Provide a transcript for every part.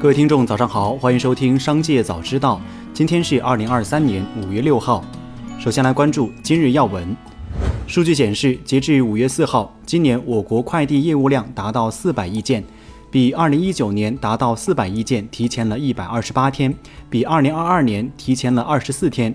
各位听众，早上好，欢迎收听《商界早知道》。今天是二零二三年五月六号。首先来关注今日要闻。数据显示，截至五月四号，今年我国快递业务量达到四百亿件，比二零一九年达到四百亿件提前了一百二十八天，比二零二二年提前了二十四天。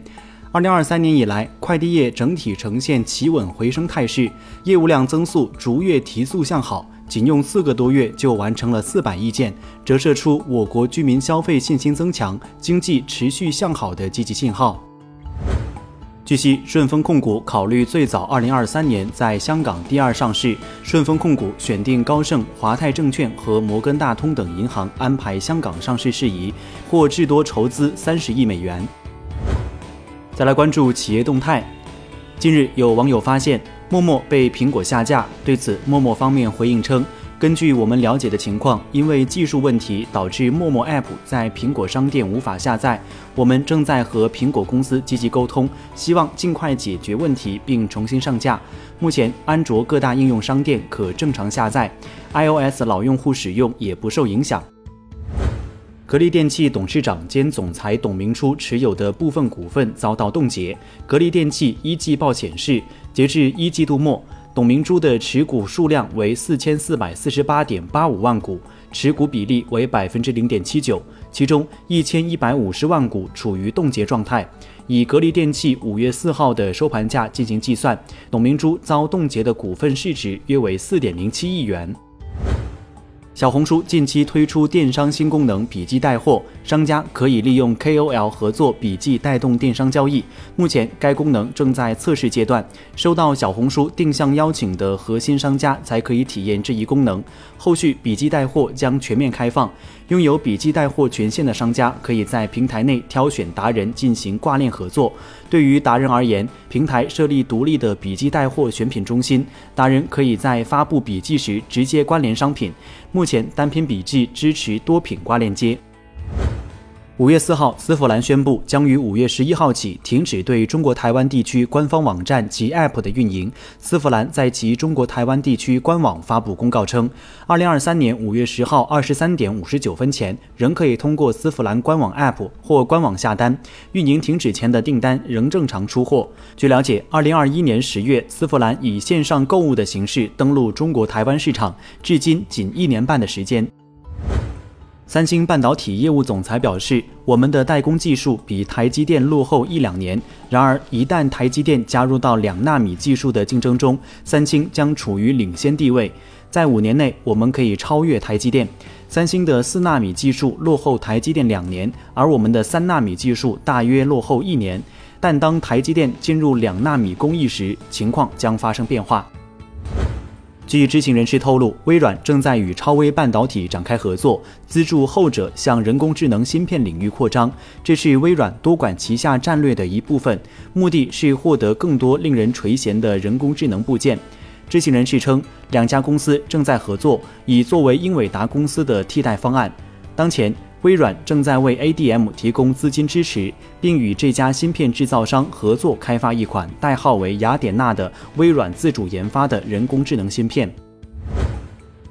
二零二三年以来，快递业整体呈现企稳回升态势，业务量增速逐月提速向好。仅用四个多月就完成了四百亿件，折射出我国居民消费信心增强、经济持续向好的积极信号。据悉，顺丰控股考虑最早二零二三年在香港第二上市，顺丰控股选定高盛、华泰证券和摩根大通等银行安排香港上市事宜，或至多筹资三十亿美元。再来关注企业动态，近日有网友发现。陌陌被苹果下架，对此，陌陌方面回应称，根据我们了解的情况，因为技术问题导致陌陌 App 在苹果商店无法下载，我们正在和苹果公司积极沟通，希望尽快解决问题并重新上架。目前，安卓各大应用商店可正常下载，iOS 老用户使用也不受影响。格力电器董事长兼总裁董明珠持有的部分股份遭到冻结。格力电器一季报显示，截至一季度末，董明珠的持股数量为四千四百四十八点八五万股，持股比例为百分之零点七九，其中一千一百五十万股处于冻结状态。以格力电器五月四号的收盘价进行计算，董明珠遭冻结的股份市值约为四点零七亿元。小红书近期推出电商新功能“笔记带货”，商家可以利用 KOL 合作笔记带动电商交易。目前该功能正在测试阶段，收到小红书定向邀请的核心商家才可以体验这一功能。后续笔记带货将全面开放，拥有笔记带货权限的商家可以在平台内挑选达人进行挂链合作。对于达人而言，平台设立独立的笔记带货选品中心，达人可以在发布笔记时直接关联商品。目前单篇笔记支持多品挂链接。五月四号，丝芙兰宣布将于五月十一号起停止对中国台湾地区官方网站及 App 的运营。丝芙兰在其中国台湾地区官网发布公告称，二零二三年五月十号二十三点五十九分前，仍可以通过丝芙兰官网 App 或官网下单，运营停止前的订单仍正常出货。据了解，二零二一年十月，丝芙兰以线上购物的形式登陆中国台湾市场，至今仅一年半的时间。三星半导体业务总裁表示：“我们的代工技术比台积电落后一两年。然而，一旦台积电加入到两纳米技术的竞争中，三星将处于领先地位。在五年内，我们可以超越台积电。三星的四纳米技术落后台积电两年，而我们的三纳米技术大约落后一年。但当台积电进入两纳米工艺时，情况将发生变化。”据知情人士透露，微软正在与超微半导体展开合作，资助后者向人工智能芯片领域扩张。这是微软多管齐下战略的一部分，目的是获得更多令人垂涎的人工智能部件。知情人士称，两家公司正在合作，以作为英伟达公司的替代方案。当前。微软正在为 ADM 提供资金支持，并与这家芯片制造商合作开发一款代号为雅典娜的微软自主研发的人工智能芯片。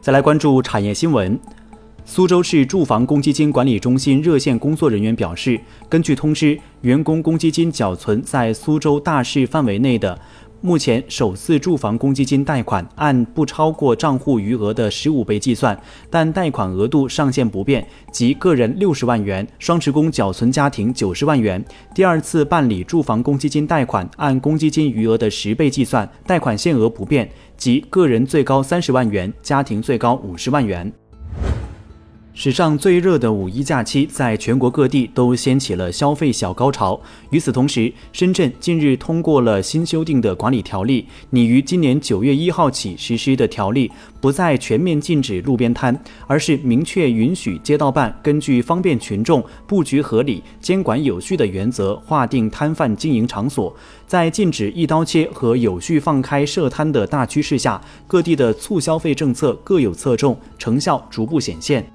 再来关注产业新闻，苏州市住房公积金管理中心热线工作人员表示，根据通知，员工公积金缴存在苏州大市范围内的。目前，首次住房公积金贷款按不超过账户余额的十五倍计算，但贷款额度上限不变，即个人六十万元，双职工缴存家庭九十万元。第二次办理住房公积金贷款按公积金余额的十倍计算，贷款限额不变，即个人最高三十万元，家庭最高五十万元。史上最热的五一假期，在全国各地都掀起了消费小高潮。与此同时，深圳近日通过了新修订的管理条例，拟于今年九月一号起实施的条例，不再全面禁止路边摊，而是明确允许街道办根据方便群众、布局合理、监管有序的原则，划定摊贩经营场所。在禁止一刀切和有序放开设摊的大趋势下，各地的促消费政策各有侧重，成效逐步显现。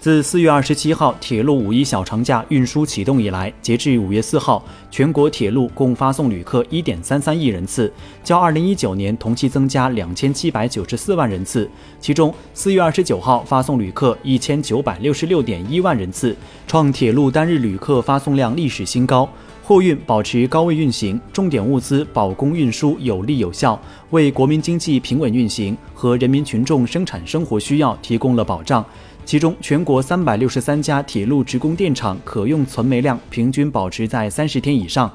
自四月二十七号铁路五一小长假运输启动以来，截至五月四号，全国铁路共发送旅客一点三三亿人次，较二零一九年同期增加两千七百九十四万人次。其中，四月二十九号发送旅客一千九百六十六点一万人次，创铁路单日旅客发送量历史新高。货运保持高位运行，重点物资保供运输有力有效，为国民经济平稳运行和人民群众生产生活需要提供了保障。其中，全国三百六十三家铁路职工电厂可用存煤量平均保持在三十天以上。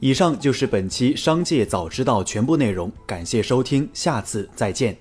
以上就是本期《商界早知道》全部内容，感谢收听，下次再见。